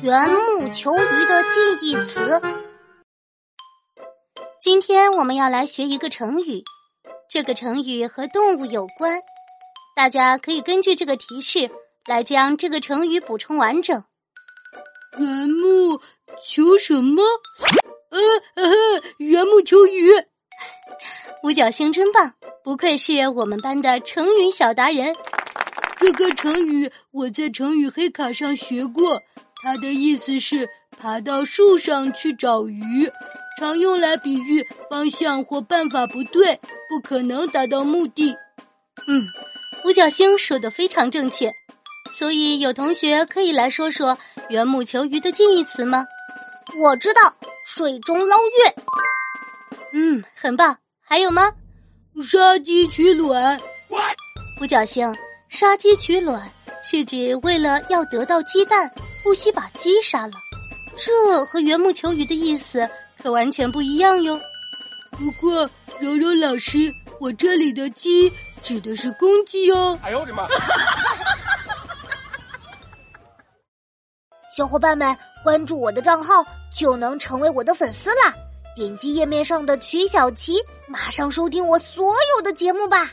缘木求鱼的近义词。今天我们要来学一个成语，这个成语和动物有关，大家可以根据这个提示来将这个成语补充完整。缘木求什么？呃呃，缘木求鱼。五角星真棒，不愧是我们班的成语小达人。这个成语我在成语黑卡上学过。它的意思是爬到树上去找鱼，常用来比喻方向或办法不对，不可能达到目的。嗯，五角星说的非常正确，所以有同学可以来说说缘木求鱼的近义词吗？我知道，水中捞月。嗯，很棒。还有吗？杀鸡取卵。五角星，杀鸡取卵是指为了要得到鸡蛋。不惜把鸡杀了，这和缘木求鱼的意思可完全不一样哟。不过柔柔老师，我这里的鸡指的是公鸡哦。哎呦我的妈！小伙伴们关注我的账号就能成为我的粉丝啦！点击页面上的曲小琪，马上收听我所有的节目吧。